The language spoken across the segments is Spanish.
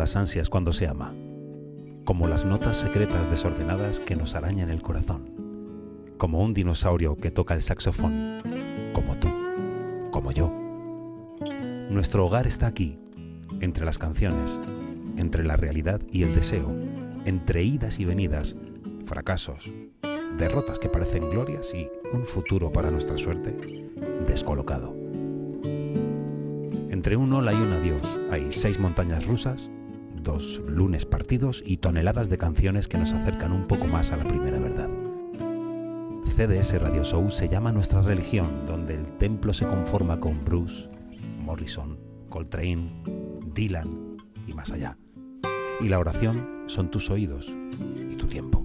las ansias cuando se ama, como las notas secretas desordenadas que nos arañan el corazón, como un dinosaurio que toca el saxofón, como tú, como yo. Nuestro hogar está aquí, entre las canciones, entre la realidad y el deseo, entre idas y venidas, fracasos, derrotas que parecen glorias y un futuro para nuestra suerte descolocado. Entre un hola y un adiós hay seis montañas rusas, dos lunes partidos y toneladas de canciones que nos acercan un poco más a la primera verdad. CDS Radio Show se llama nuestra religión, donde el templo se conforma con Bruce, Morrison, Coltrane, Dylan y más allá. Y la oración son tus oídos y tu tiempo.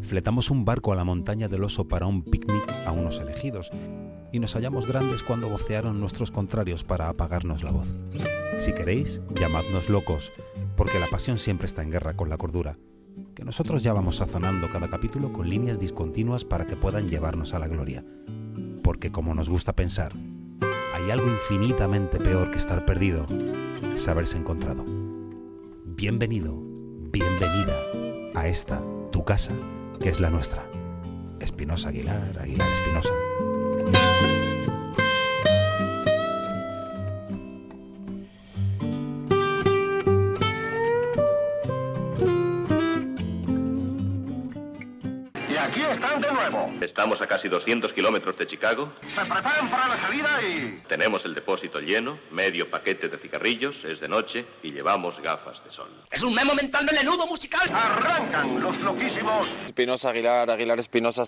Fletamos un barco a la montaña del oso para un picnic a unos elegidos y nos hallamos grandes cuando vocearon nuestros contrarios para apagarnos la voz. Si queréis, llamadnos locos, porque la pasión siempre está en guerra con la cordura, que nosotros ya vamos sazonando cada capítulo con líneas discontinuas para que puedan llevarnos a la gloria. Porque como nos gusta pensar, hay algo infinitamente peor que estar perdido, es haberse encontrado. Bienvenido, bienvenida a esta, tu casa, que es la nuestra. Espinosa Aguilar, Aguilar Espinosa. Estamos a casi 200 kilómetros de Chicago. Se preparan para la salida y... Tenemos el depósito lleno, medio paquete de cigarrillos, es de noche y llevamos gafas de sol. Es un memo mental melenudo musical. Arrancan los loquísimos. Espinosa Aguilar, Aguilar Espinosa.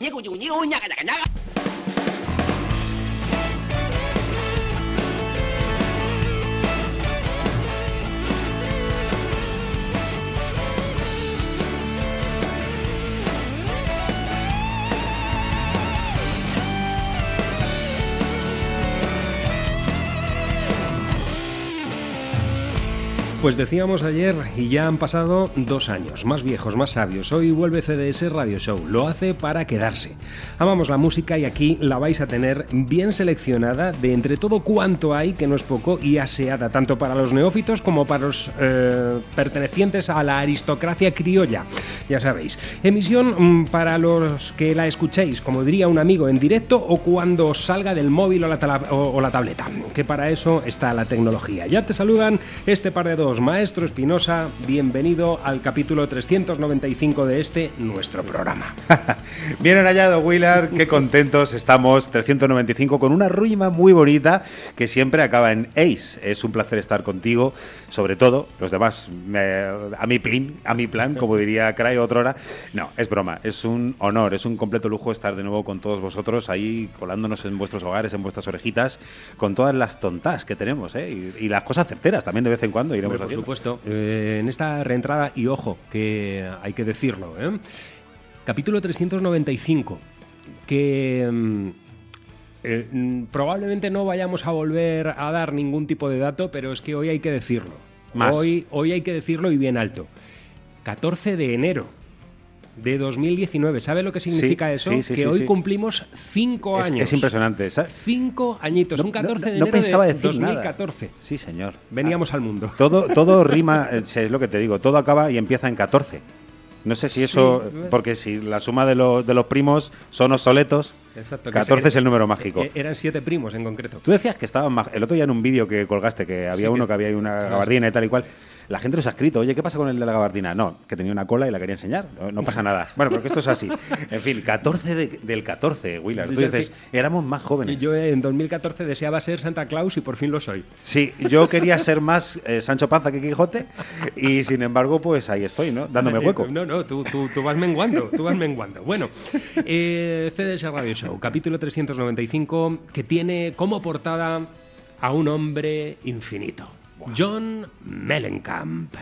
Pues decíamos ayer y ya han pasado dos años, más viejos, más sabios. Hoy vuelve CDS Radio Show, lo hace para quedarse. Amamos la música y aquí la vais a tener bien seleccionada de entre todo cuanto hay, que no es poco, y aseada tanto para los neófitos como para los eh, pertenecientes a la aristocracia criolla. Ya sabéis, emisión mm, para los que la escuchéis, como diría un amigo, en directo o cuando salga del móvil o la, o- o la tableta, que para eso está la tecnología. Ya te saludan este par de dos, Maestro Espinosa, bienvenido al capítulo 395 de este nuestro programa. Bien hallado, Willard. Qué contentos estamos. 395 con una rima muy bonita que siempre acaba en Ace. Es un placer estar contigo. Sobre todo, los demás, me- a mi plan, a mi plan, como diría Cray otrora. No, es broma. Es un honor, es un completo lujo estar de nuevo con todos vosotros ahí colándonos en vuestros hogares, en vuestras orejitas, con todas las tontas que tenemos, ¿eh? Y, y las cosas certeras también de vez en cuando iremos por haciendo. supuesto, eh, en esta reentrada, y ojo, que hay que decirlo, ¿eh? capítulo 395, que mm, eh, mm, probablemente no vayamos a volver a dar ningún tipo de dato, pero es que hoy hay que decirlo. Más. Hoy, hoy hay que decirlo y bien alto. 14 de enero de 2019. ¿Sabe lo que significa Sí, eso? sí, sí, que hoy cumplimos cinco años. es impresionante, ¿sabes? Cinco añitos. No- un 14 de no- no enero pensaba de decir nada. 2014. Sí, señor. Veníamos al mundo. Todo, todo rima, eh, es lo que te digo, todo acaba y empieza en 14. No sé si eso, Sí. porque si la suma de, los de los primos son obsoletos, Exacto, que 14 se- es el número mágico. eh, Eran siete primos en concreto. Tú decías que estaban el otro día en un vídeo que colgaste, que había que uno es- que había una gabardina y tal y cual. La gente nos ha escrito, oye, ¿qué pasa con el de la gabardina? No, que tenía una cola y la quería enseñar. No, no pasa nada. Bueno, porque esto es así. En fin, 14 de- del 14, Willard. Tú dices, éramos más Y jóvenes. yo en 2014 deseaba ser Santa Claus y por fin lo soy. Sí, yo quería ser más eh, Sancho Panza que Quijote y sin embargo, pues ahí estoy, ¿no? Dándome hueco. No, no, tú, tú- tú vas menguando, tú vas menguando. Bueno, eh, CDS Radio Show, capítulo 395, que tiene como portada a un hombre infinito. John Mellencamp.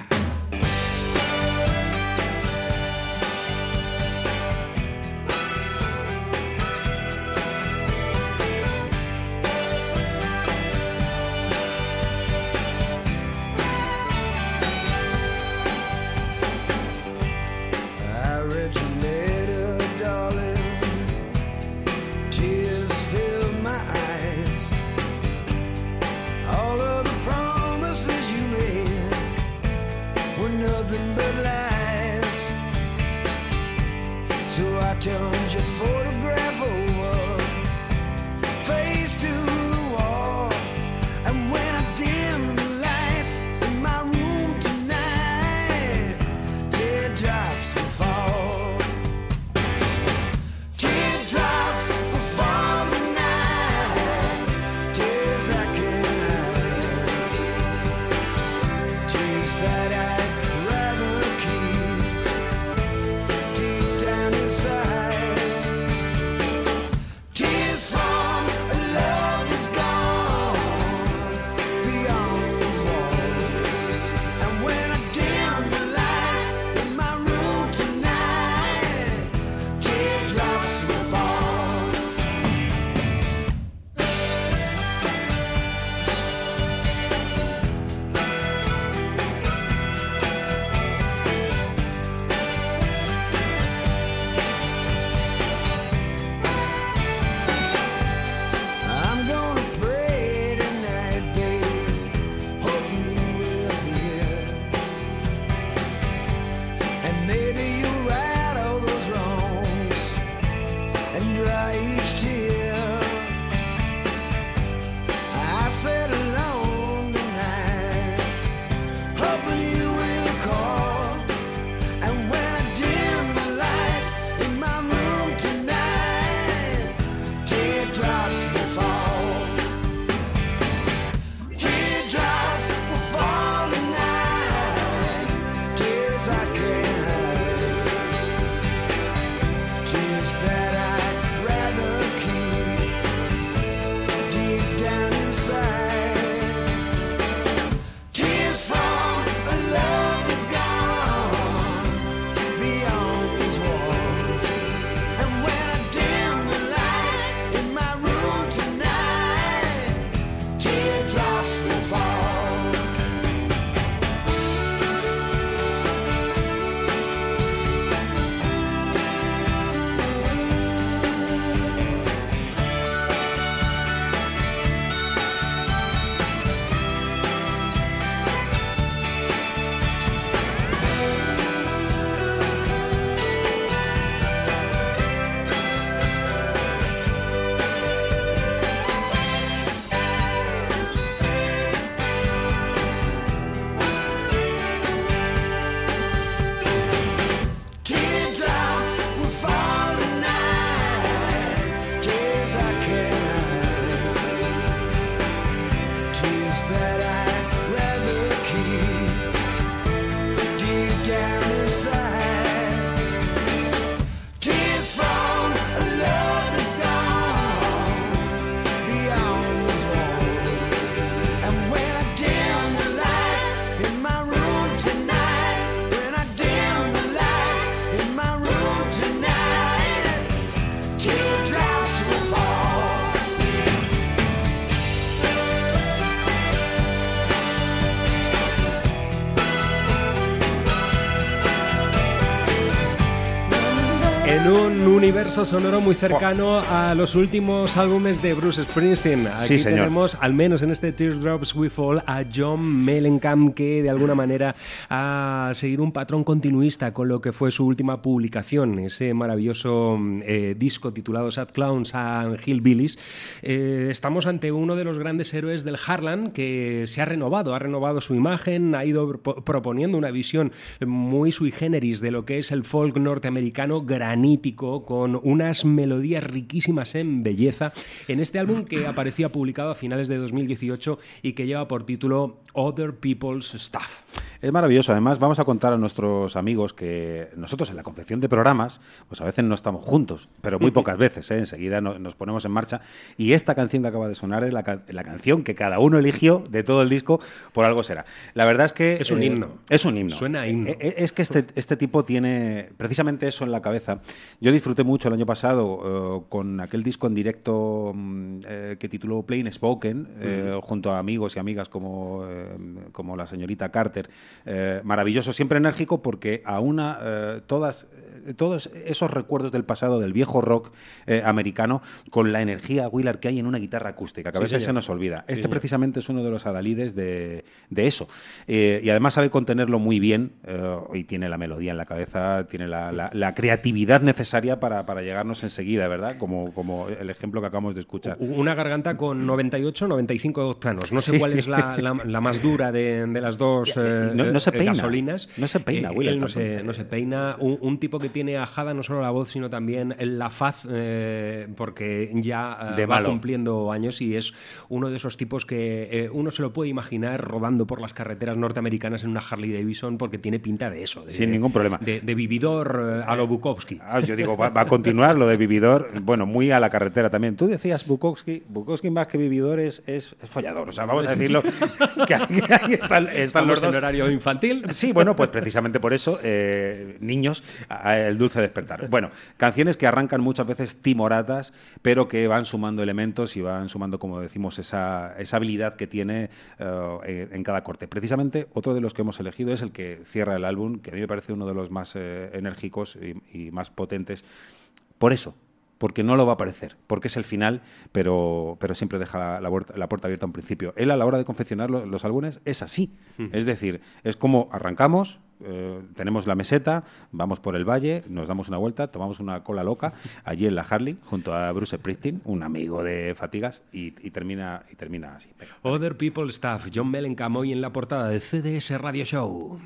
Universo sonoro muy cercano a los últimos álbumes de Bruce Springsteen. Aquí Sí, tenemos, al menos en este Teardrops We Fall, a John Mellencamp, que de alguna manera ha seguido un patrón continuista con lo que fue su última publicación, ese maravilloso eh, disco titulado Sad Clowns and Hillbillies. Eh, estamos ante uno de los grandes héroes del Harlan que se ha renovado, ha renovado su imagen, ha ido pro- proponiendo una visión muy sui generis de lo que es el folk norteamericano granítico, con unas melodías riquísimas en belleza, en este álbum que aparecía publicado a finales de 2018 y que lleva por título Other People's Stuff. Es maravilloso. Además, vamos a contar a nuestros amigos que nosotros en la confección de programas, pues a veces no estamos juntos, pero muy pocas veces. ¿eh? Enseguida no- nos ponemos en marcha. Y esta canción que acaba de sonar es la, ca- la canción que cada uno eligió de todo el disco, por algo será. La verdad es que. Es un himno. Es un himno. Suena a himno. Eh, eh, Es que este, este tipo tiene precisamente eso en la cabeza. Yo disfruté mucho el año pasado eh, con aquel disco en directo mm, eh, que tituló Plain Spoken, eh, junto a amigos y amigas como, eh, como la señorita Carter. Maravilloso, siempre enérgico porque aúna eh, todas, todos esos recuerdos del pasado del viejo rock eh, americano con la energía Willard que hay en una guitarra acústica, que a veces se nos olvida. Este precisamente es uno de los adalides de, de eso. Eh, y además sabe contenerlo muy bien eh, y tiene la melodía en la cabeza, tiene la, la- la creatividad necesaria para, para llegarnos enseguida, ¿verdad? Como, como el ejemplo que acabamos de escuchar. Una garganta con 98, 95 octanos. No sé Sí, cuál es la, la- más dura de, de las dos eh, No- no se eh, peina. gasolinas. No se peina, Eh, Willard, él no se, no se peina. Un, un tipo que tiene ajada no solo la voz, sino también la faz, eh, porque ya eh, De va malo. cumpliendo años y es uno de esos tipos que eh, uno se lo puede imaginar rodando por las carreteras norteamericanas en una Harley Davidson porque tiene pinta de eso. de- Sin ningún problema. De, de vividor a lo Bukowski. Ah, yo digo, va, va a continuar lo de Vividor, bueno, muy a la carretera también. Tú decías Bukowski, Bukowski más que Vividor es, es, follador, o sea, vamos a decirlo, que ahí, ahí están, los en dos. horario infantil. Sí, bueno, pues precisamente por eso, eh, niños, a el dulce despertar. Bueno, canciones que arrancan muchas veces timoratas, pero que van sumando elementos y van sumando, como decimos, esa, esa habilidad que tiene eh, en- en cada corte. Precisamente, otro de los que hemos elegido es el que cierra el álbum, que a mí me parece uno de los más eh, enérgicos y, y más potentes. Por eso, porque no lo va a parecer, porque es el final, pero, pero siempre deja la, la puerta, la puerta abierta a un principio. Él a la hora de confeccionar lo- los álbumes es así, es decir, es como arrancamos, eh, tenemos la meseta, vamos por el valle, nos damos una vuelta, tomamos una cola loca allí en la Harley junto a Bruce Springsteen, un amigo de Fatigas, y, y termina, y termina así. Other People Stuff, John Mellencamp hoy en la portada de CDS Radio Show.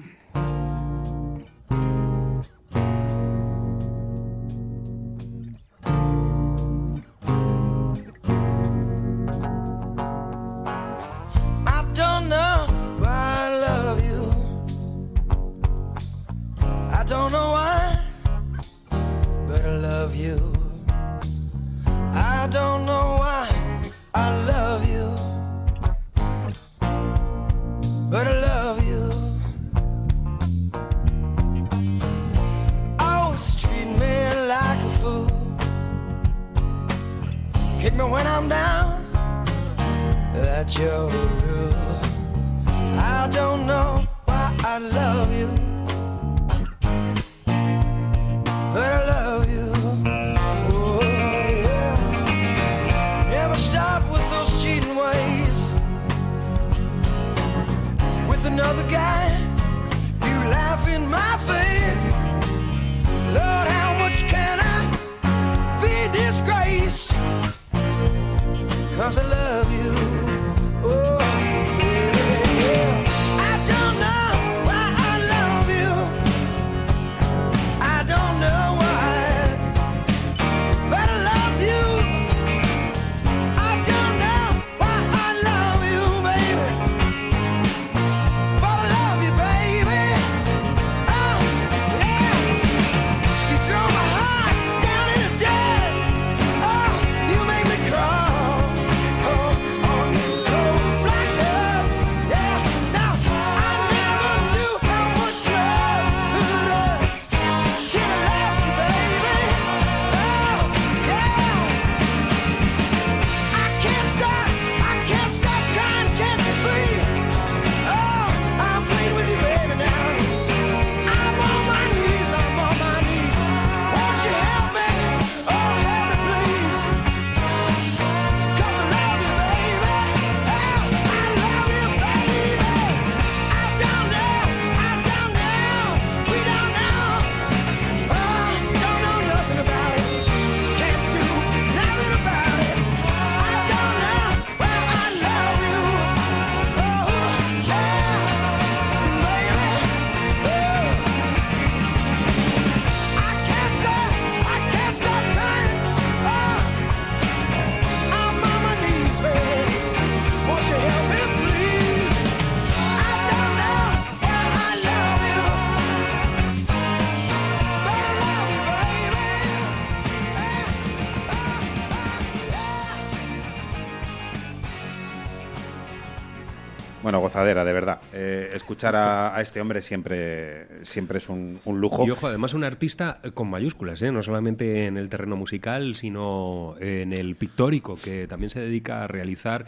De verdad. Eh, escuchar a, a este hombre siempre, siempre es un, un lujo. Y ojo, además un artista eh, con mayúsculas, ¿eh? no solamente en el terreno musical, sino en el pictórico, que también se dedica a realizar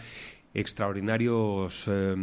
extraordinarios eh,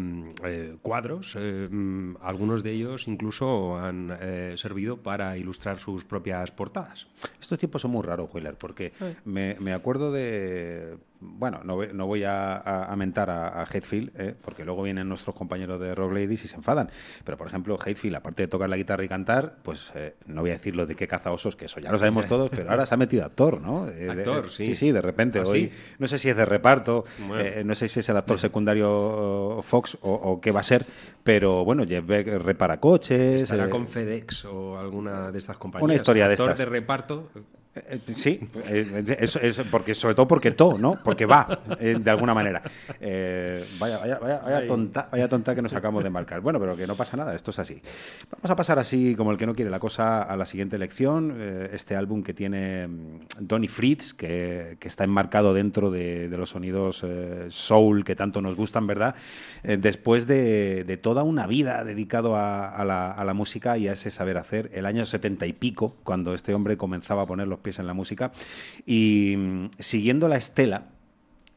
eh, cuadros. eh, mm, algunos de ellos incluso han eh, servido para ilustrar sus propias portadas. Estos tiempos son muy raros, Wheeler, porque me, me acuerdo de... Bueno, no, voy- no voy a, a- a mentar a, a Hetfield, ¿eh? porque luego vienen nuestros compañeros de Rock Ladies y se enfadan. Pero, por ejemplo, Hetfield, aparte de tocar la guitarra y cantar, pues eh, no voy a decir lo de qué caza osos, que eso ya lo sabemos todos, pero ahora se ha metido actor, ¿no? Eh, de- Actor, sí. Sí, sí, de repente. ¿Ah, hoy, sí? no sé si es de reparto, Bueno. eh, no sé si es el actor secundario eh, Fox o, o qué va a ser, pero bueno, Jeff Beck repara coches. Estará con FedEx o alguna de estas compañías. Una historia de Actor estas. de reparto. Eh, Sí, eh, eso es porque sobre todo porque to, ¿no? Porque va, eh, de alguna manera. Eh, vaya, vaya, vaya, tonta, vaya tonta que nos acabamos de marcar. Bueno, pero que no pasa nada, esto es así. Vamos a pasar así, como el que no quiere la cosa, a la siguiente elección. Eh, este álbum que tiene mm, Donny Fritz, que, que está enmarcado dentro de, de los sonidos eh, soul que tanto nos gustan, ¿verdad? Eh, después de, de toda una vida dedicado a, a la, a la música y a ese saber hacer, el año setenta y pico, cuando este hombre comenzaba a poner los pies en la música, y mm, siguiendo la estela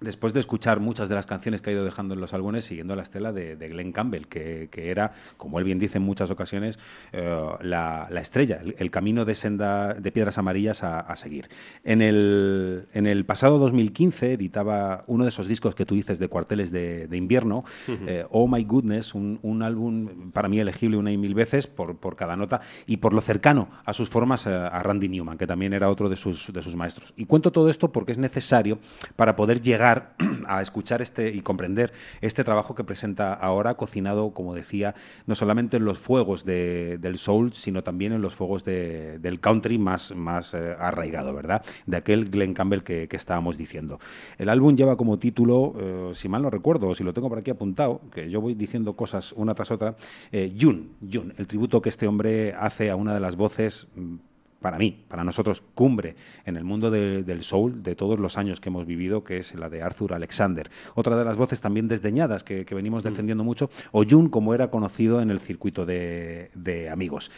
después de escuchar muchas de las canciones que ha ido dejando en los álbumes, siguiendo la estela de, de Glenn Campbell, que, que era, como él bien dice en muchas ocasiones, eh, la, la estrella, el, el camino de senda de piedras amarillas a, a seguir. En el, en el pasado 2015 editaba uno de esos discos que tú dices de cuarteles de, de invierno, eh, Oh My Goodness, un, un álbum para mí elegible una y mil veces por, por cada nota y por lo cercano a sus formas eh, a Randy Newman, que también era otro de sus, de sus maestros. Y cuento todo esto porque es necesario para poder llegar a escuchar este y comprender este trabajo que presenta ahora, cocinado, como decía, no solamente en los fuegos de- del soul, sino también en los fuegos de- del country más, más eh, arraigado, ¿verdad? De aquel Glenn Campbell que, estábamos diciendo. El álbum lleva como título, eh, si mal no recuerdo, o si lo tengo por aquí apuntado, que yo voy diciendo cosas una tras otra, eh, June, June, el tributo que este hombre hace a una de las voces mm, para mí, para nosotros, cumbre en el mundo de- del soul de todos los años que hemos vivido, que es la de Arthur Alexander. Otra de las voces también desdeñadas que, que venimos defendiendo mucho, o June, como era conocido en el circuito de, de amigos.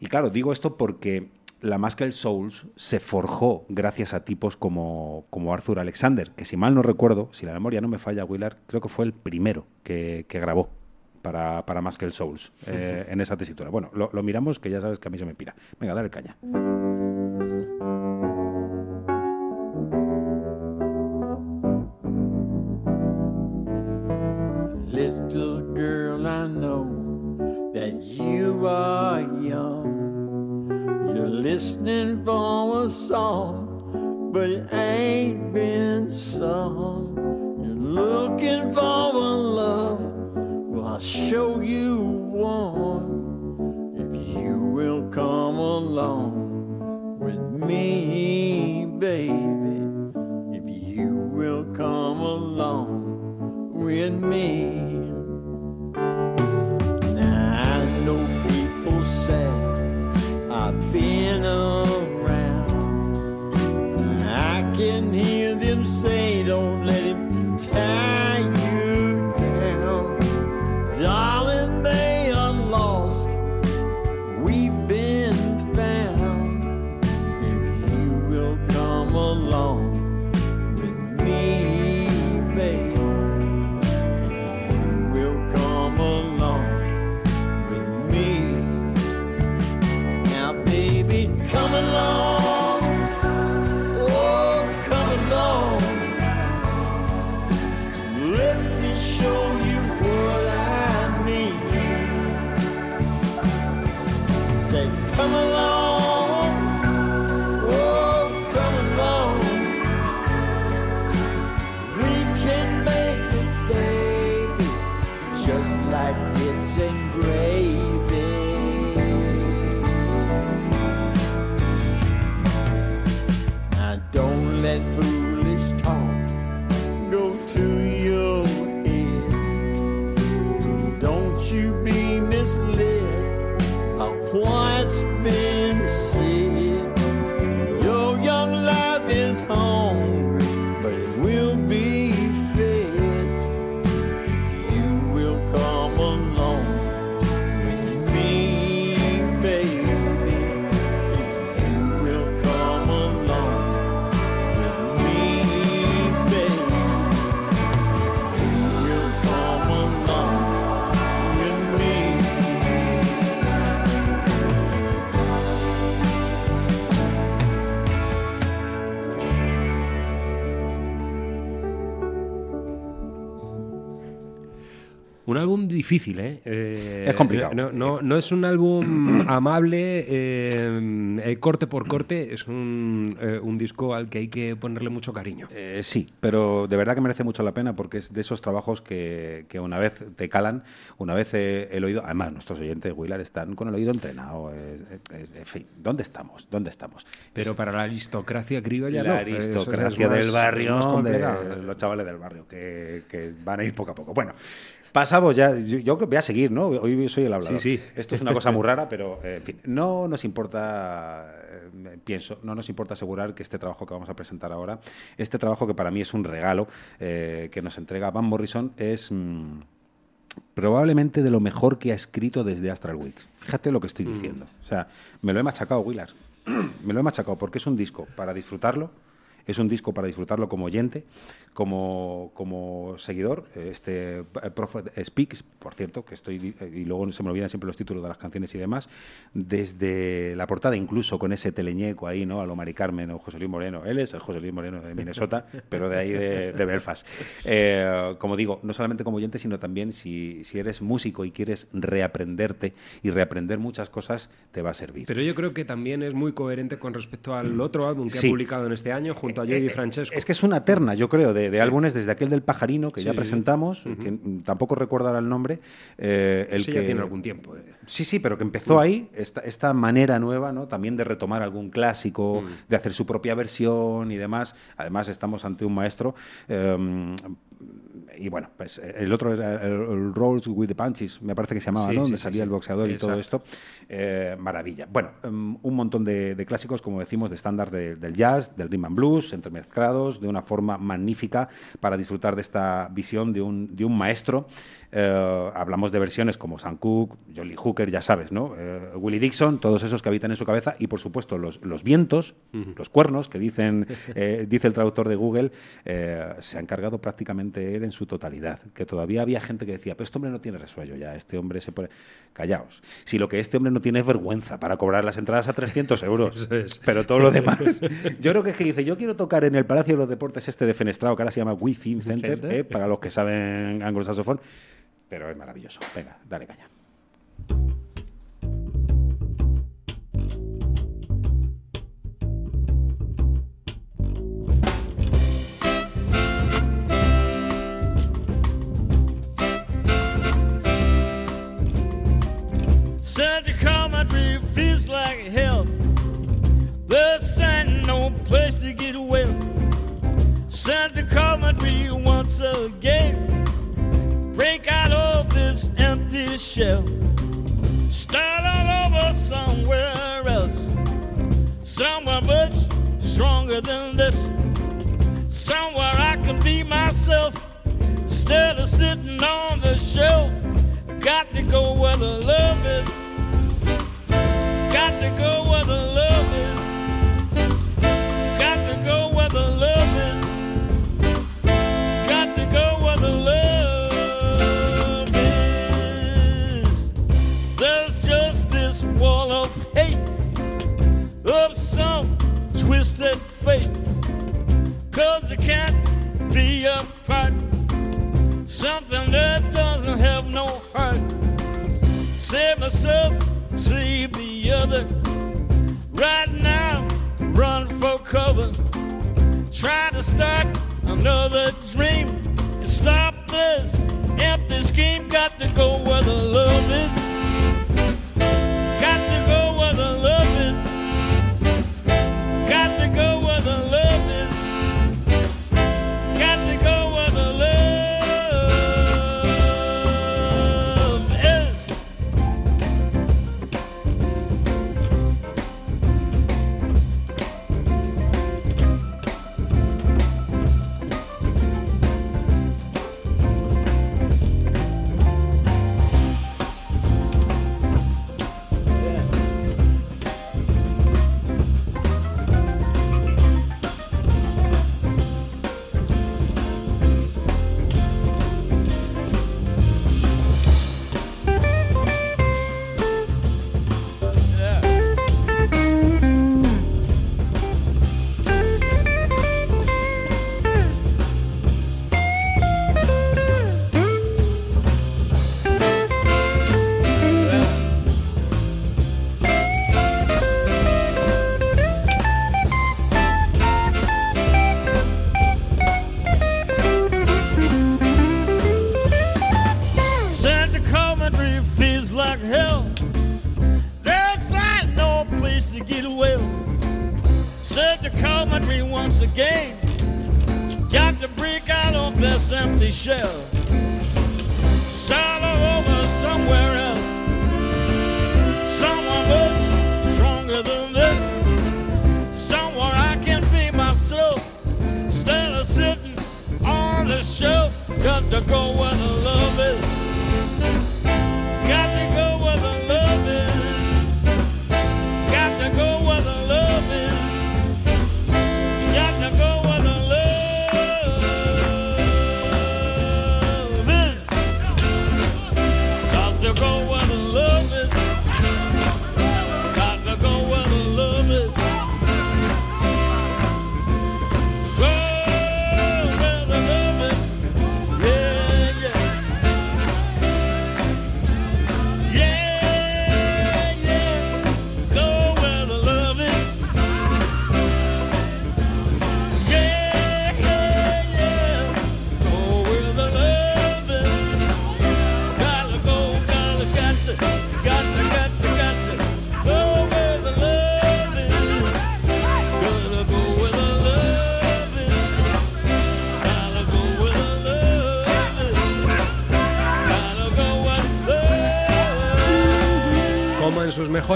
Y claro, digo esto porque la Muscle Souls se forjó gracias a tipos como, como Arthur Alexander, que si mal no recuerdo, si la memoria no me falla, Willard, creo que fue el primero que, que grabó para, para Muscle Souls eh, en esa tesitura. Bueno, lo, lo miramos, que ya sabes que a mí se me pira. Venga, dale caña. Little girl, I know that you are young. You're listening for a song, but it ain't been sung. You're looking for a love, I'll show you one. If you will come along with me, baby. If you will come along with me. Álbum difícil, ¿eh? Eh, Es complicado. No, no- no es un álbum amable, eh, eh, corte por corte, es un, eh, un disco al que hay que ponerle mucho cariño. Sí, pero de verdad que merece mucho la pena porque es de esos trabajos que, que una vez te calan, una vez el oído. Además, nuestros oyentes, Willard, están con el oído entrenado. en fin, ¿dónde estamos? ¿Dónde estamos? Pero para la aristocracia criolla la no. aristocracia es del barrio, de los chavales del barrio, que, que van a ir poco a poco. Bueno, pasamos ya. Yo, yo voy a seguir, ¿no? Hoy soy el hablador. Sí, sí. Esto es una cosa muy rara, pero eh, en fin, no nos importa, eh, pienso, no nos importa asegurar que este trabajo que vamos a presentar ahora, este trabajo que para mí es un regalo eh, que nos entrega Van Morrison, es. mm, probablemente de lo mejor que ha escrito desde Astral Weeks. Fíjate lo que estoy diciendo. O sea, me lo he machacado, Willard. me lo he machacado porque es un disco para disfrutarlo. Es un disco para disfrutarlo como oyente, como, como seguidor. Este eh, Prophet Speaks, por cierto, que estoy. eh, Y luego se me olvidan siempre los títulos de las canciones y demás. Desde la portada, incluso con ese teleñeco ahí, ¿no? A lo Mari Carmen o José Luis Moreno. Él es el José Luis Moreno de Minnesota, pero de ahí de, de Belfast. Eh, como digo, no solamente como oyente, sino también si, si eres músico y quieres reaprenderte y reaprender muchas cosas, te va a servir. Pero yo creo que también es muy coherente con respecto al otro álbum que Sí. ha publicado en este año junto a Joey Eh, Francesco. Es que es una terna, yo creo, de, de álbumes desde aquel del pajarino que Sí, ya sí. presentamos, que tampoco recuerdo ahora el nombre. eh, el Ese que ya tiene algún tiempo. eh. Sí, sí, pero que empezó ahí, esta, esta manera nueva, ¿no? También de retomar algún clásico, Mm. de hacer su propia versión y demás. Además, estamos ante un maestro. eh, y bueno, pues eh, el otro era el, Rolls with the Punches, me parece que se llamaba, Sí, ¿no? sí, Donde sí, salía el boxeador y todo esto. Eh, maravilla. Bueno, em, un montón de, de clásicos, como decimos, de estándar de- del jazz, del rhythm and blues, entremezclados de una forma magnífica para disfrutar de esta visión de un, de un maestro. Eh, hablamos de versiones como Sam Cooke, Jolly Hooker, ya sabes, ¿no? Eh, Willie Dixon, todos esos que habitan en su cabeza y, por supuesto, los, los vientos, los cuernos que dicen, eh, dice el traductor de Google, se ha encargado prácticamente él en su totalidad. Que todavía había gente que decía, pero este hombre no tiene resuello ya, este hombre se pone... Callaos. Si lo que este hombre no tiene es vergüenza para cobrar las entradas a 300 euros, es. pero todo lo demás. Yo creo que es que dice, yo quiero tocar en el Palacio de los Deportes este de Fenestrado, que ahora se llama Wii Film Center, para los que saben anglosaxofón, pero es maravilloso. Venga, dale caña. Such a country feels like hell. There's ain't no place to get away. Such a country once again. Break out of this empty shell. Start all over somewhere else. Somewhere much stronger than this. Somewhere I can be myself instead of sitting on the shelf. Got to go where the love is. Got to go where the love is. Got to go where the be apart. Something that doesn't have no heart. Save myself, save the other. Right now, run for cover. Try to start another dream. And stop this empty scheme. Got to go where the love is.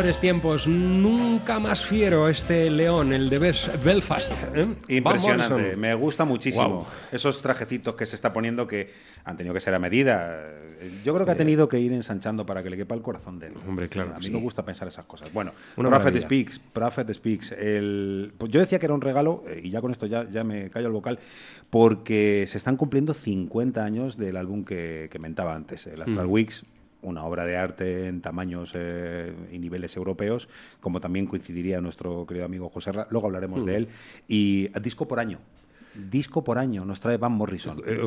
Mejores tiempos, nunca más fiero este león, el de Belfast. ¿eh? Impresionante, me gusta muchísimo. Esos trajecitos que se está poniendo que han tenido que ser a medida. Yo creo que ha tenido que ir ensanchando para que le quepa el corazón de él. Hombre, claro A mí sí. me gusta pensar esas cosas. Bueno, Una Prophet maravilla. Speaks, Prophet Speaks. El, pues yo decía que era un regalo, eh, y ya con esto ya, ya me callo el vocal, porque se están cumpliendo 50 años del álbum que, que mentaba antes, el Astral Mm. Weeks una obra de arte en tamaños eh, y niveles europeos, como también coincidiría nuestro querido amigo José Ra. Luego hablaremos Mm. de él. Y disco por año. Disco por año nos trae Van Morrison. Eh,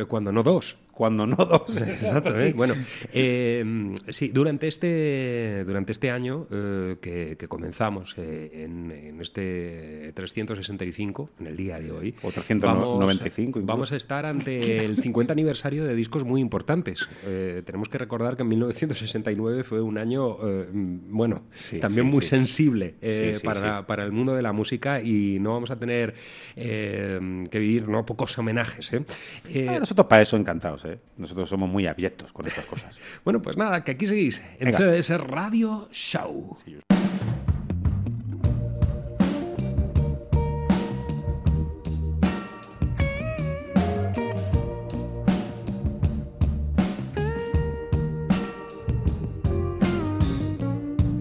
eh, cuando no dos. Cuando no dos. Exacto, ¿eh? Bueno, eh, sí, durante este, durante este año eh, que, que comenzamos eh, en, en este 365, en el día de hoy, O 395 incluso. vamos a estar ante el 50 aniversario de discos muy importantes. Eh, tenemos que recordar que en 1969 fue un año, eh, bueno, Sí, también sí, muy sí. sensible eh, para, para el mundo de la música y no vamos a tener eh, que vivir no pocos homenajes. ¿eh? Eh, nosotros para eso encantados, ¿eh? Nosotros somos muy abyectos con estas cosas. Bueno, pues nada, que aquí seguís en Venga. CDS Radio Show.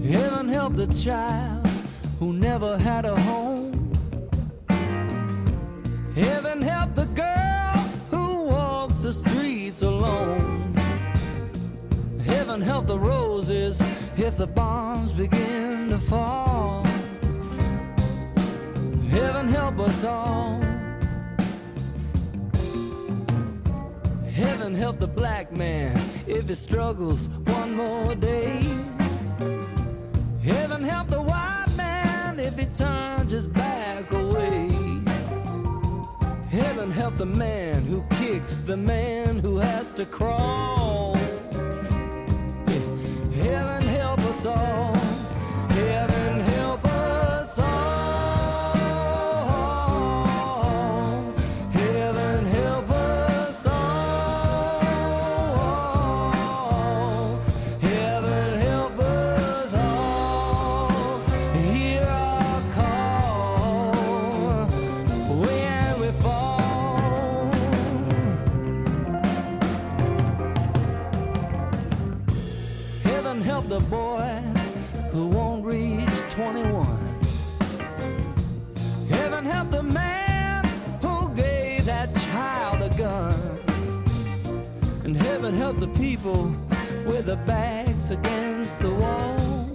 Heaven help the child who never had a home. Heaven help the streets alone. Heaven help the roses if the bombs begin to fall. Heaven help us all. Heaven help the black man if he struggles one more day. Heaven help the white man if he turns his back away. Heaven help the man who kicks the man who has to crawl. Heaven help us all. Help the people with their backs against the wall.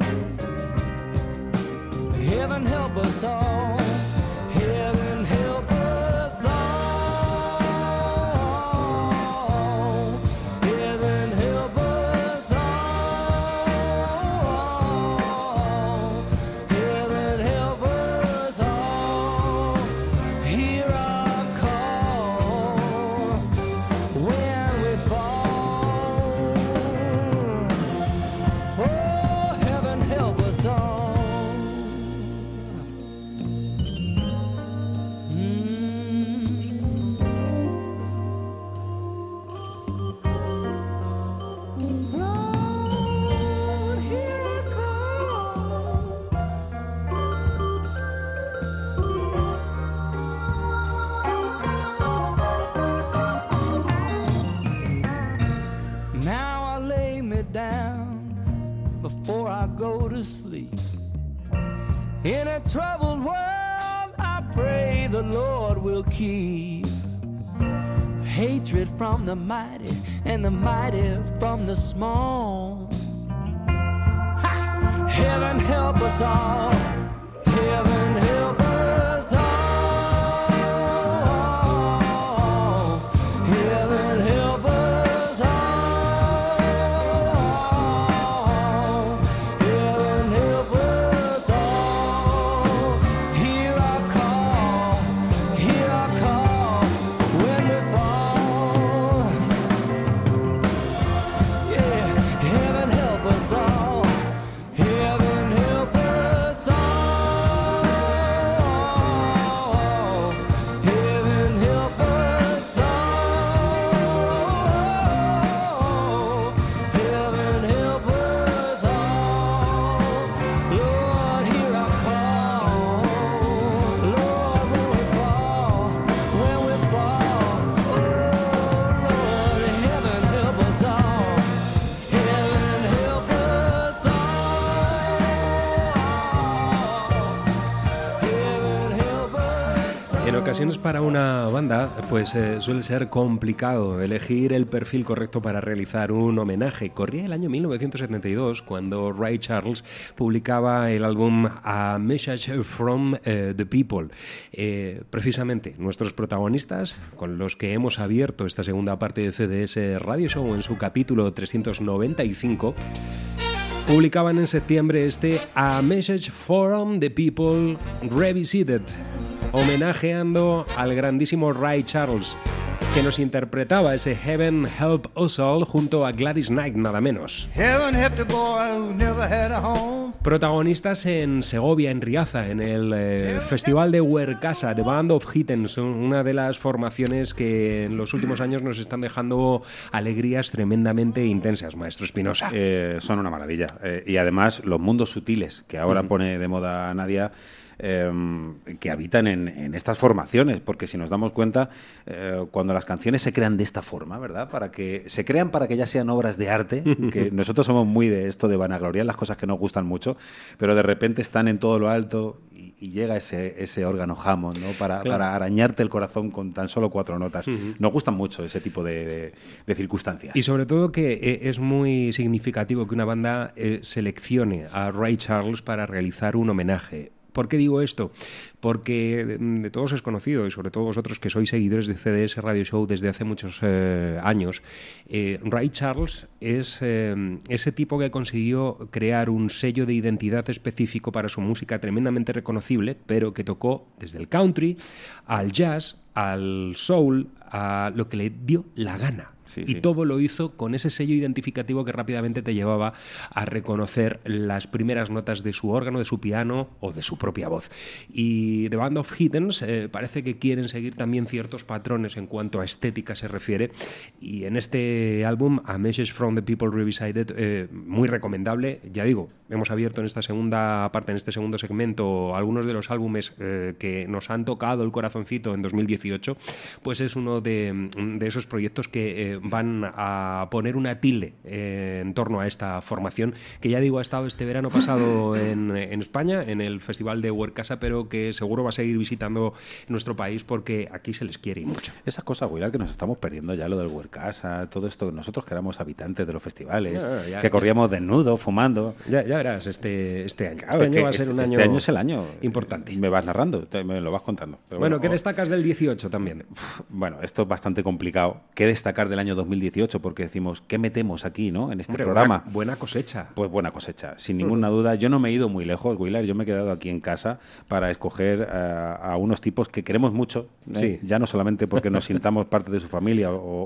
Heaven help us all. Will keep hatred from the mighty and the mighty from the small. Ha! Heaven help us all. Para una banda pues eh, suele ser complicado elegir el perfil correcto para realizar un homenaje. Corría el año 1972 cuando Ray Charles publicaba el álbum A Message from eh, the People. Eh, precisamente nuestros protagonistas con los que hemos abierto esta segunda parte de CDS Radio Show en su capítulo 395 publicaban en septiembre este A Message from the People Revisited, homenajeando al grandísimo Ray Charles, que nos interpretaba ese Heaven Help Us All junto a Gladys Knight, nada menos. Heaven help the boy who never had a home. Protagonistas en Segovia, en Riaza, en el eh, Festival de Huercasa, The Band of Hittens, una de las formaciones que en los últimos años nos están dejando alegrías tremendamente intensas, maestro Espinosa. Eh, son una maravilla. Eh, y además, los mundos sutiles, que ahora pone de moda Nadia, eh, que habitan en, en estas formaciones, porque si nos damos cuenta, eh, cuando las canciones se crean de esta forma, ¿verdad? Para que se crean para que ya sean obras de arte, que nosotros somos muy de esto de vanagloriar las cosas que nos gustan mucho, pero de repente están en todo lo alto y, y llega ese, ese órgano Hammond, ¿no? Para, Claro. para arañarte el corazón con tan solo cuatro notas. Nos gustan mucho ese tipo de, de- de circunstancias. Y sobre todo que eh, es muy significativo que una banda eh, seleccione a Ray Charles para realizar un homenaje. ¿Por qué digo esto? Porque de, de todos es conocido, y sobre todo vosotros que sois seguidores de CDS Radio Show desde hace muchos eh, años, eh, Ray Charles es eh, ese tipo que consiguió crear un sello de identidad específico para su música tremendamente reconocible, pero que tocó desde el country al jazz, al soul, a lo que le dio la gana. Sí, y sí. todo lo hizo con ese sello identificativo que rápidamente te llevaba a reconocer las primeras notas de su órgano, de su piano o de su propia voz. Y The Band of Hiddens eh, parece que quieren seguir también ciertos patrones en cuanto a estética se refiere. Y en este álbum, A Message from the People Revisited, eh, muy recomendable. Ya digo, hemos abierto en esta segunda parte, en este segundo segmento, algunos de los álbumes eh, que nos han tocado el corazoncito en 2018, pues es uno de, de esos proyectos que eh, van a poner una tilde eh, en torno a esta formación, que ya digo, ha estado este verano pasado en, en España, en el Festival de Huercasa, pero que seguro va a seguir visitando nuestro país porque aquí se les quiere y mucho. Esas cosas, Willard, que nos estamos perdiendo ya, lo del Huercasa, todo esto, nosotros que éramos habitantes de los festivales, Ya, ya, que corríamos desnudos, fumando. Ya, ya verás, este, este año. Claro, este es año va a ser este- un este año, año es el año. importante. Me vas narrando, te- me lo vas contando. Pero Bueno, ¿qué o- destacas del 18 también? Bueno, esto es bastante complicado. ¿Qué destacar del año 2018? Porque decimos, ¿qué metemos aquí, no? En este Hombre, programa. Buena, buena cosecha. Pues buena cosecha, sin ninguna duda. Yo no me he ido muy lejos, Willard. Yo me he quedado aquí en casa para escoger eh, a unos tipos que queremos mucho. ¿eh? Sí. Ya no solamente porque nos sintamos parte de su familia o, o-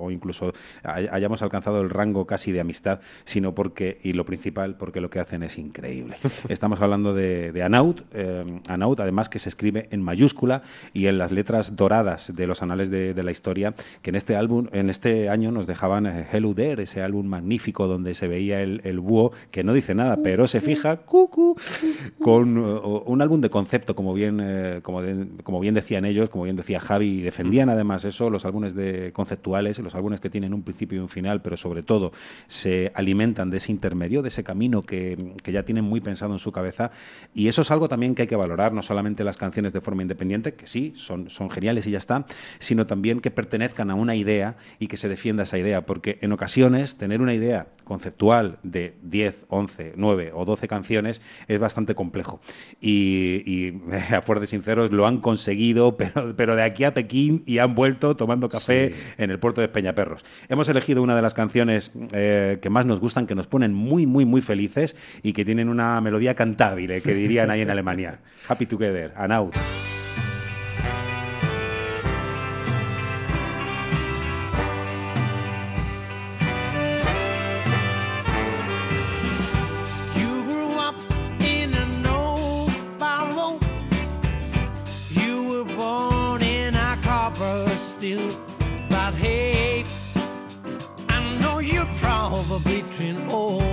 o- o incluso hay- hayamos alcanzado el rango casi de amistad, sino porque, y lo principal, porque lo que hacen es increíble. Estamos hablando de, de Anaut, eh, Anaut, además que se escribe en mayúscula y en las letras doradas de los anales de, de la historia, que en este álbum, en este año nos dejaban eh, Hello There, ese álbum magnífico donde se veía el, el búho, que no dice nada, pero se fija, cucu, con uh, un álbum de concepto, como bien, eh, como, de- como bien decían ellos, como bien decía Javi, y defendían además eso, los álbumes de conceptuales, los álbumes que tienen un principio y un final, pero sobre todo se alimentan de ese intermedio, de ese camino que, que ya tienen muy pensado en su cabeza. Y eso es algo también que hay que valorar, no solamente las canciones de forma independiente, que sí, son, son geniales y ya está, sino también que pertenezcan a una idea y que se defienda esa idea, porque en ocasiones tener una idea conceptual de 10, 11, 9 o 12 canciones es bastante complejo. Y, y a fuer de sinceros, lo han conseguido, pero, pero de aquí a Pekín y han vuelto tomando café en el puerto de Peñaperros. Hemos elegido una de las canciones eh, que más nos gustan, que nos ponen muy, muy, muy felices y que tienen una melodía cantable, que dirían ahí en Alemania. Happy Together, and out. You travel between all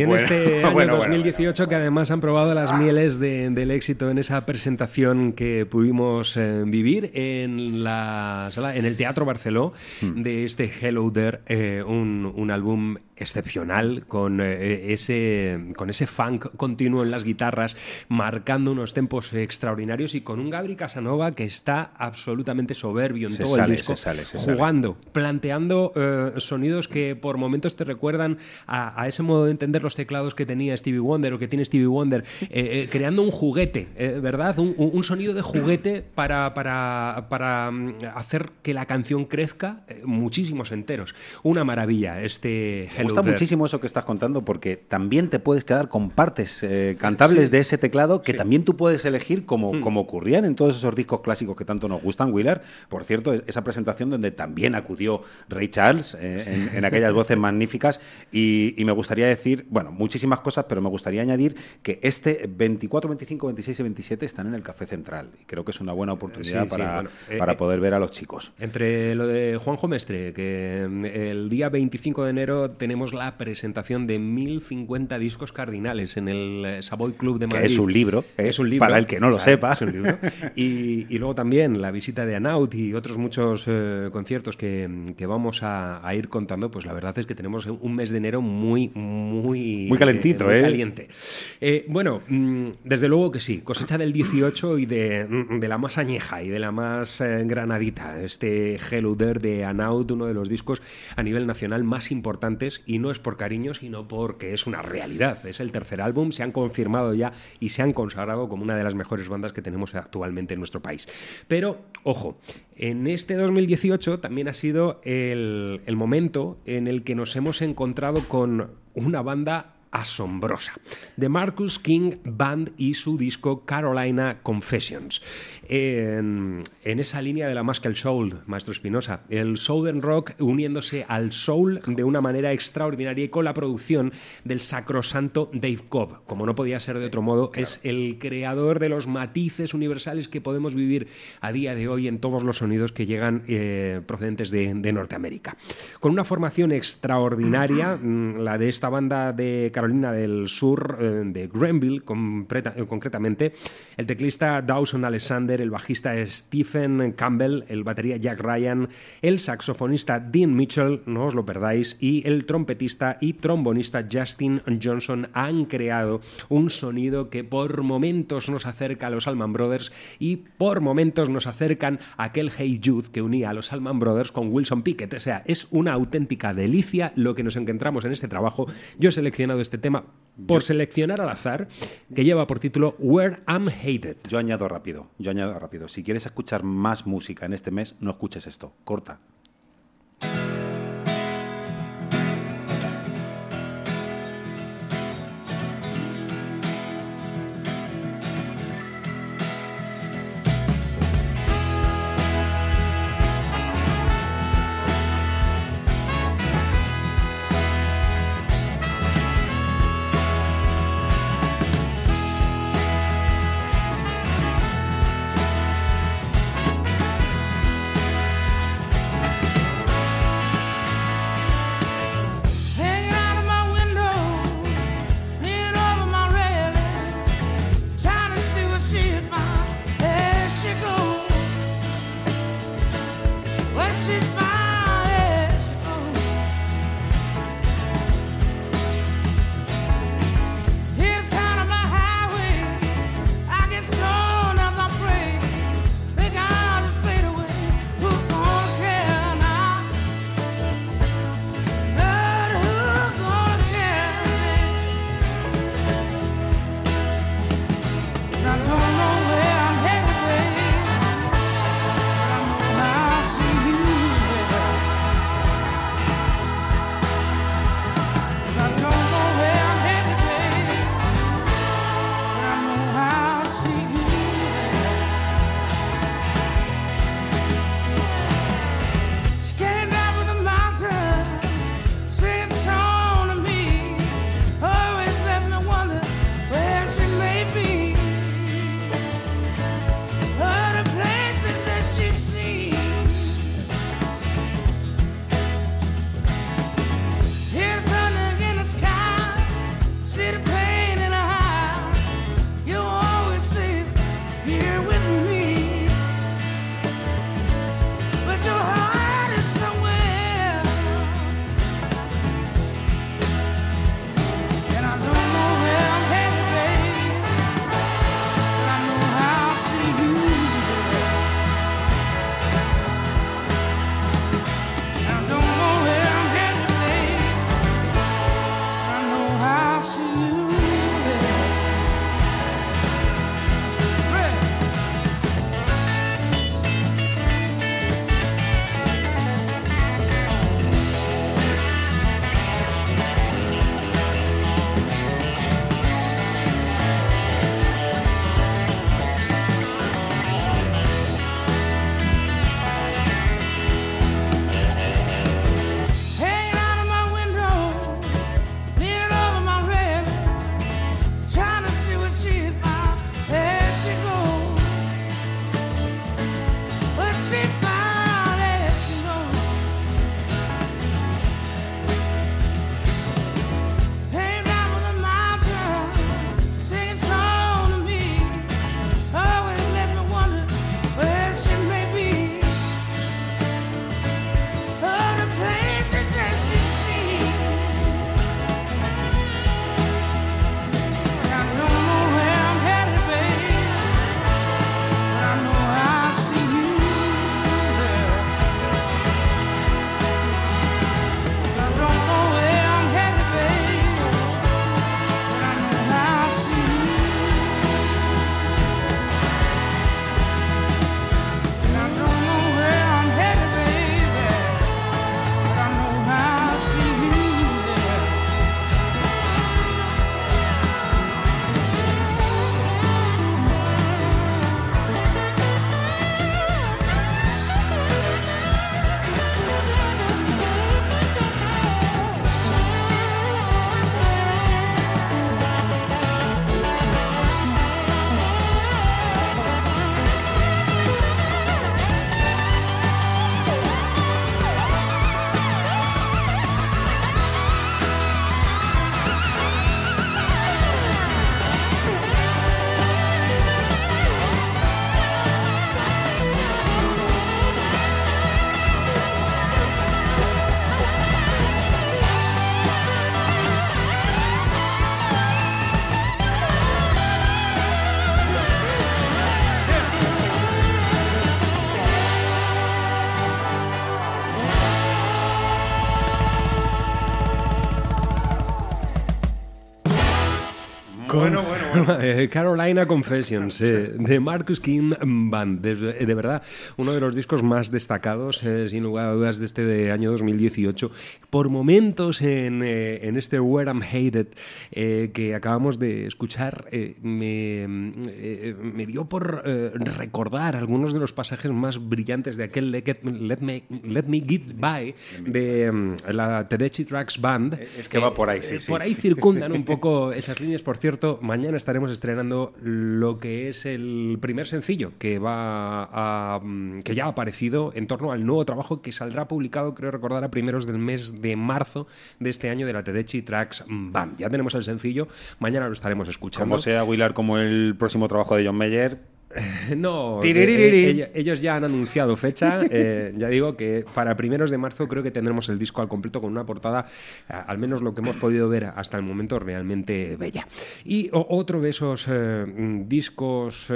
Y en Bueno, este año bueno, bueno, 2018 que además han probado las mieles de- del éxito en esa presentación que pudimos eh, vivir en la sala, en el Teatro Barceló Hmm. de este Hello There, eh, un, un álbum excepcional con eh, ese con ese funk continuo en las guitarras marcando unos tempos extraordinarios y con un Gabri Casanova que está absolutamente soberbio en Se todo sale, el disco se sale, se sale. jugando planteando eh, sonidos que por momentos te recuerdan a, a ese modo de entender los teclados que tenía Stevie Wonder o que tiene Stevie Wonder, eh, eh, creando un juguete, eh, ¿verdad? Un, sonido de juguete para, para, para, mm, hacer que la canción crezca muchísimos enteros. Una maravilla este Me Hello gusta There. muchísimo eso que estás contando porque también te puedes quedar con partes eh, cantables Sí. de ese teclado que Sí. también tú puedes elegir como, Hmm. como ocurrían en todos esos discos clásicos que tanto nos gustan, Willard. Por cierto, es- esa presentación donde también acudió Ray Charles eh, en, en aquellas voces magníficas y, y me gustaría decir, bueno, muchísimas cosas, pero me gustaría añadir que este 24, 25, 26 y 27 están en el Café Central y creo que es una buena oportunidad Sí, sí, para, bueno, eh, para eh, poder ver a los chicos. Entre lo de Juanjo Mestre, que mm, el día 25 de enero tenemos la presentación de 1050 discos cardinales en el eh, Savoy Club de Que Madrid. es un libro, ¿eh? Es un libro. Para el que no lo sepa. Es un libro. Y, y luego también la visita de Anaut y otros muchos eh, conciertos que, que vamos a, a ir contando, pues la verdad es que tenemos un mes de enero muy, muy... Muy calentito, muy ¿eh? caliente. Eh, bueno, mm, desde luego que sí, cosecha del 18 y de, mm, de la más añeja y de la más eh, granadita. Este Hello There de Anaut, uno de los discos a nivel nacional más importantes, y no es por cariño, sino porque es una realidad. Es el tercer álbum, se han confirmado ya y se han consagrado como una de las mejores bandas que tenemos actualmente en nuestro país. Pero, ojo, en este 2018 también ha sido el, el momento en el que nos hemos encontrado con una banda asombrosa. The Marcus King Band y su disco Carolina Confessions. En, en esa línea de la más que el soul, Maestro Espinosa, el Southern Rock uniéndose al soul de una manera extraordinaria y con la producción del sacrosanto Dave Cobb. Como no podía ser de otro modo, es el creador de los matices universales que podemos vivir a día de hoy en todos los sonidos que llegan eh, procedentes de, de Norteamérica. Con una formación extraordinaria, mm, la de esta banda de Carolina del Sur, eh, de completa- eh, concretamente, el teclista Dawson Alexander, el bajista Stephen Campbell, el batería Jack Ryan, el saxofonista Dean Mitchell, no os lo perdáis, y el trompetista y trombonista Justin Johnson han creado un sonido que por momentos nos acerca a los Allman Brothers y por momentos nos acercan a aquel Hey Jude que unía a los Allman Brothers con Wilson Pickett. O sea, es una auténtica delicia lo que nos encontramos en este trabajo. Yo he seleccionado este tema por seleccionar al azar, que lleva por título Where I'm Hated. Yo añado rápido, yo añado rápido. Si quieres escuchar más música en este mes, no escuches esto. Corta. Carolina Confessions eh, de Marcus King Band. De, de verdad, uno de los discos más destacados, eh, sin lugar a dudas, de este de año 2018. Por momentos en, eh, en este Where I'm Hated eh, que acabamos de escuchar, eh, me, eh, me dio por eh, recordar algunos de los pasajes más brillantes de aquel Let, Let me, Let Me Get By de mm, la Tedeschi Tracks Band. Es que va por ahí, sí, Eh, sí. Por ahí circundan un poco esas líneas. Por cierto, mañana estaremos estrenando lo que es el primer sencillo que va a, mm, que ya ha aparecido en torno al nuevo trabajo que saldrá publicado, creo recordar, a primeros del mes de marzo de este año de la Tedeschi Tracks Band. Ya tenemos el sencillo, mañana lo estaremos escuchando. Como sea Willard como el próximo trabajo de John Mayer, No, Tiriririri. eh, ellos, ya han anunciado fecha. eh, ya digo que para primeros de marzo creo que tendremos el disco al completo con una portada, al menos lo que hemos podido ver hasta el momento, realmente bella. Y otro de esos eh, mm, discos.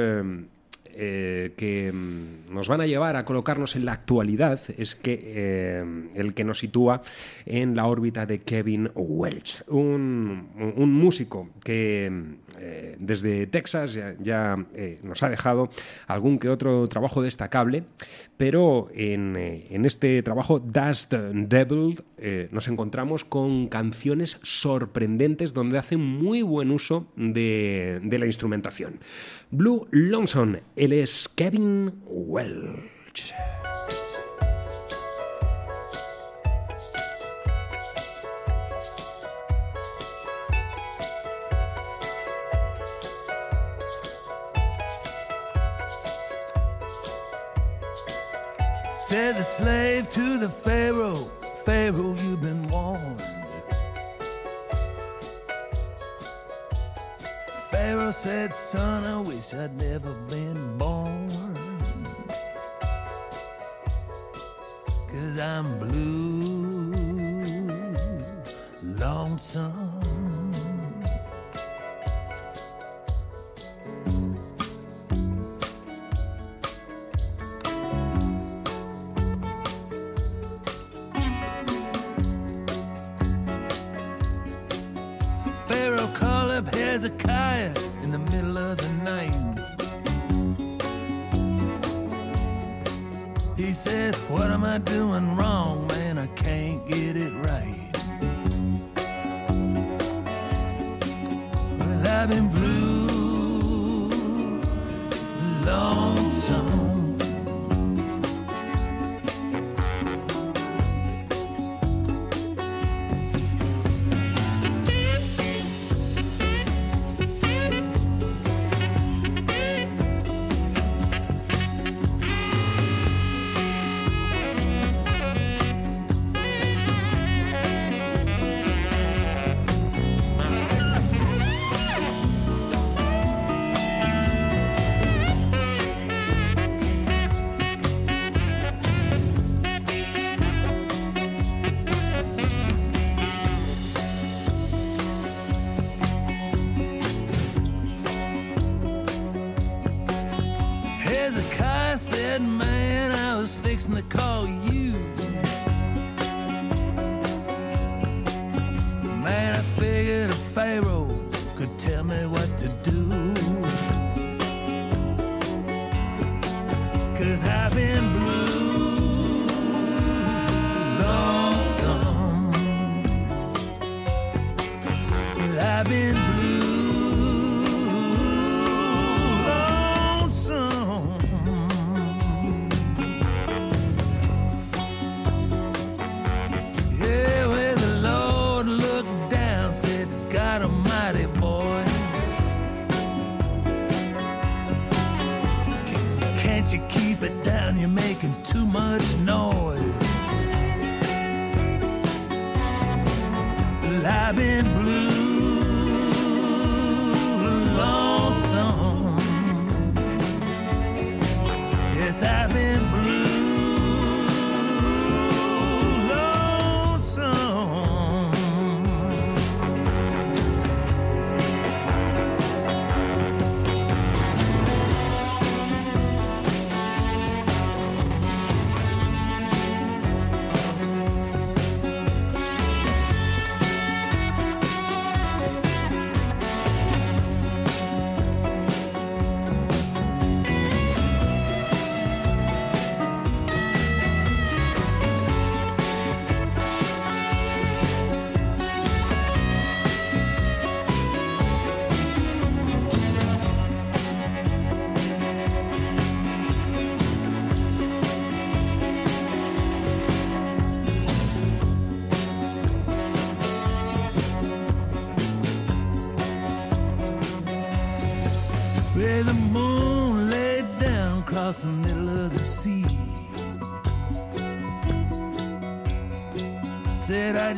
Eh, que mm, nos van a llevar a colocarnos en la actualidad es que eh, el que nos sitúa en la órbita de Kevin Welch, un, un músico que eh, desde Texas ya, nos ha dejado algún que otro trabajo destacable, pero en, en este trabajo Dust Devil nos encontramos con canciones sorprendentes donde hace muy buen uso de, de la instrumentación. Blue Lonesome, él es Kevin Welch. Said the slave to the Pharaoh, Pharaoh, you've been warned. Pharaoh said, Son, I wish I'd never been born. Cause I'm blue, lonesome.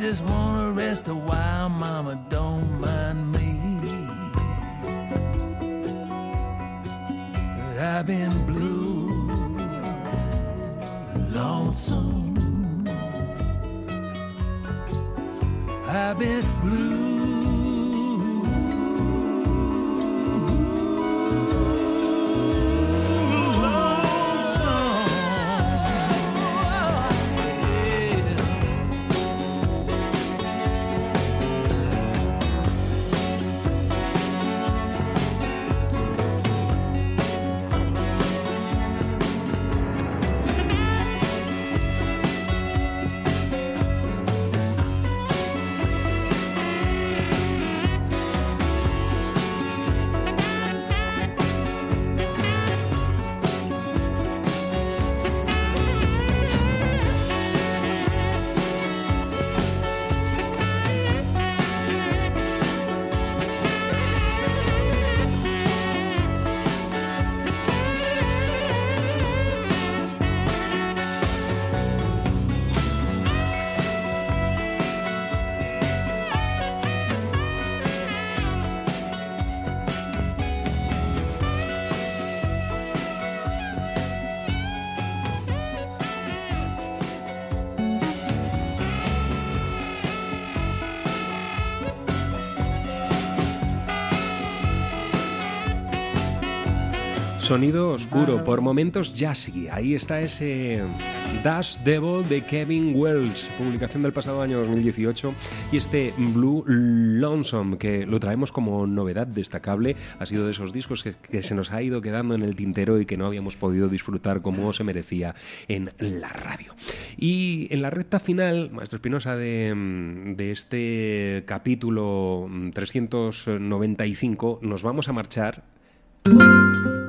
Just wanna rest a while, mama, don't mind me. I've been blue, lonesome. I've been blue. Sonido oscuro, por momentos jazzy. Ahí está ese Dash Devil de Kevin Wells, publicación del pasado año 2018. Y este Blue Lonesome, que lo traemos como novedad destacable, ha sido de esos discos que, se nos ha ido quedando en el tintero y que no habíamos podido disfrutar como se merecía en la radio. Y en la recta final, Maestro Espinosa, de, de este capítulo 395, nos vamos a marchar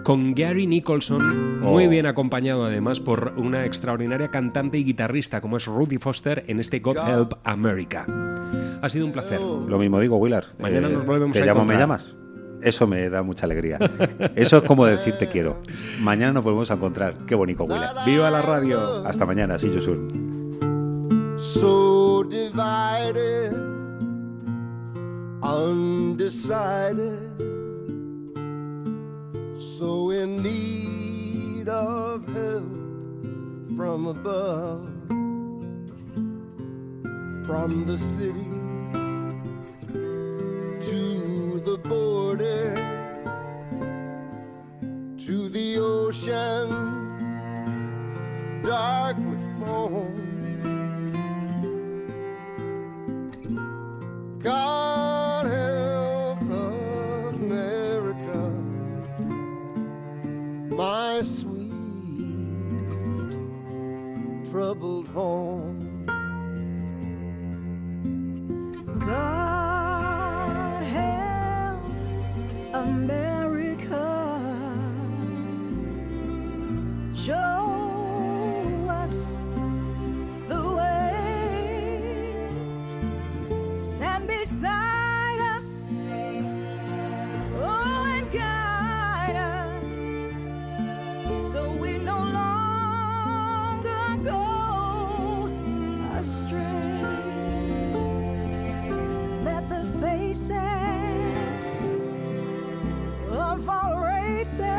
con Gary Nicholson, muy Oh. bien acompañado además por una extraordinaria cantante y guitarrista como es Rudy Foster en este God Help America. Ha sido un placer. Lo mismo digo, Willard. Mañana nos volvemos ¿Te a llamo, me encontrar. llamas? Eso me da mucha alegría. Eso es como decir te quiero. Mañana nos volvemos a encontrar. Qué bonito, Willard. ¡Viva la radio! Hasta mañana, sí, yo soon. so divided, undecided, so in need of help from above, from the city to the borders, to the ocean dark with foam. God my sweet troubled home. God help America. Show us the way. Stand beside all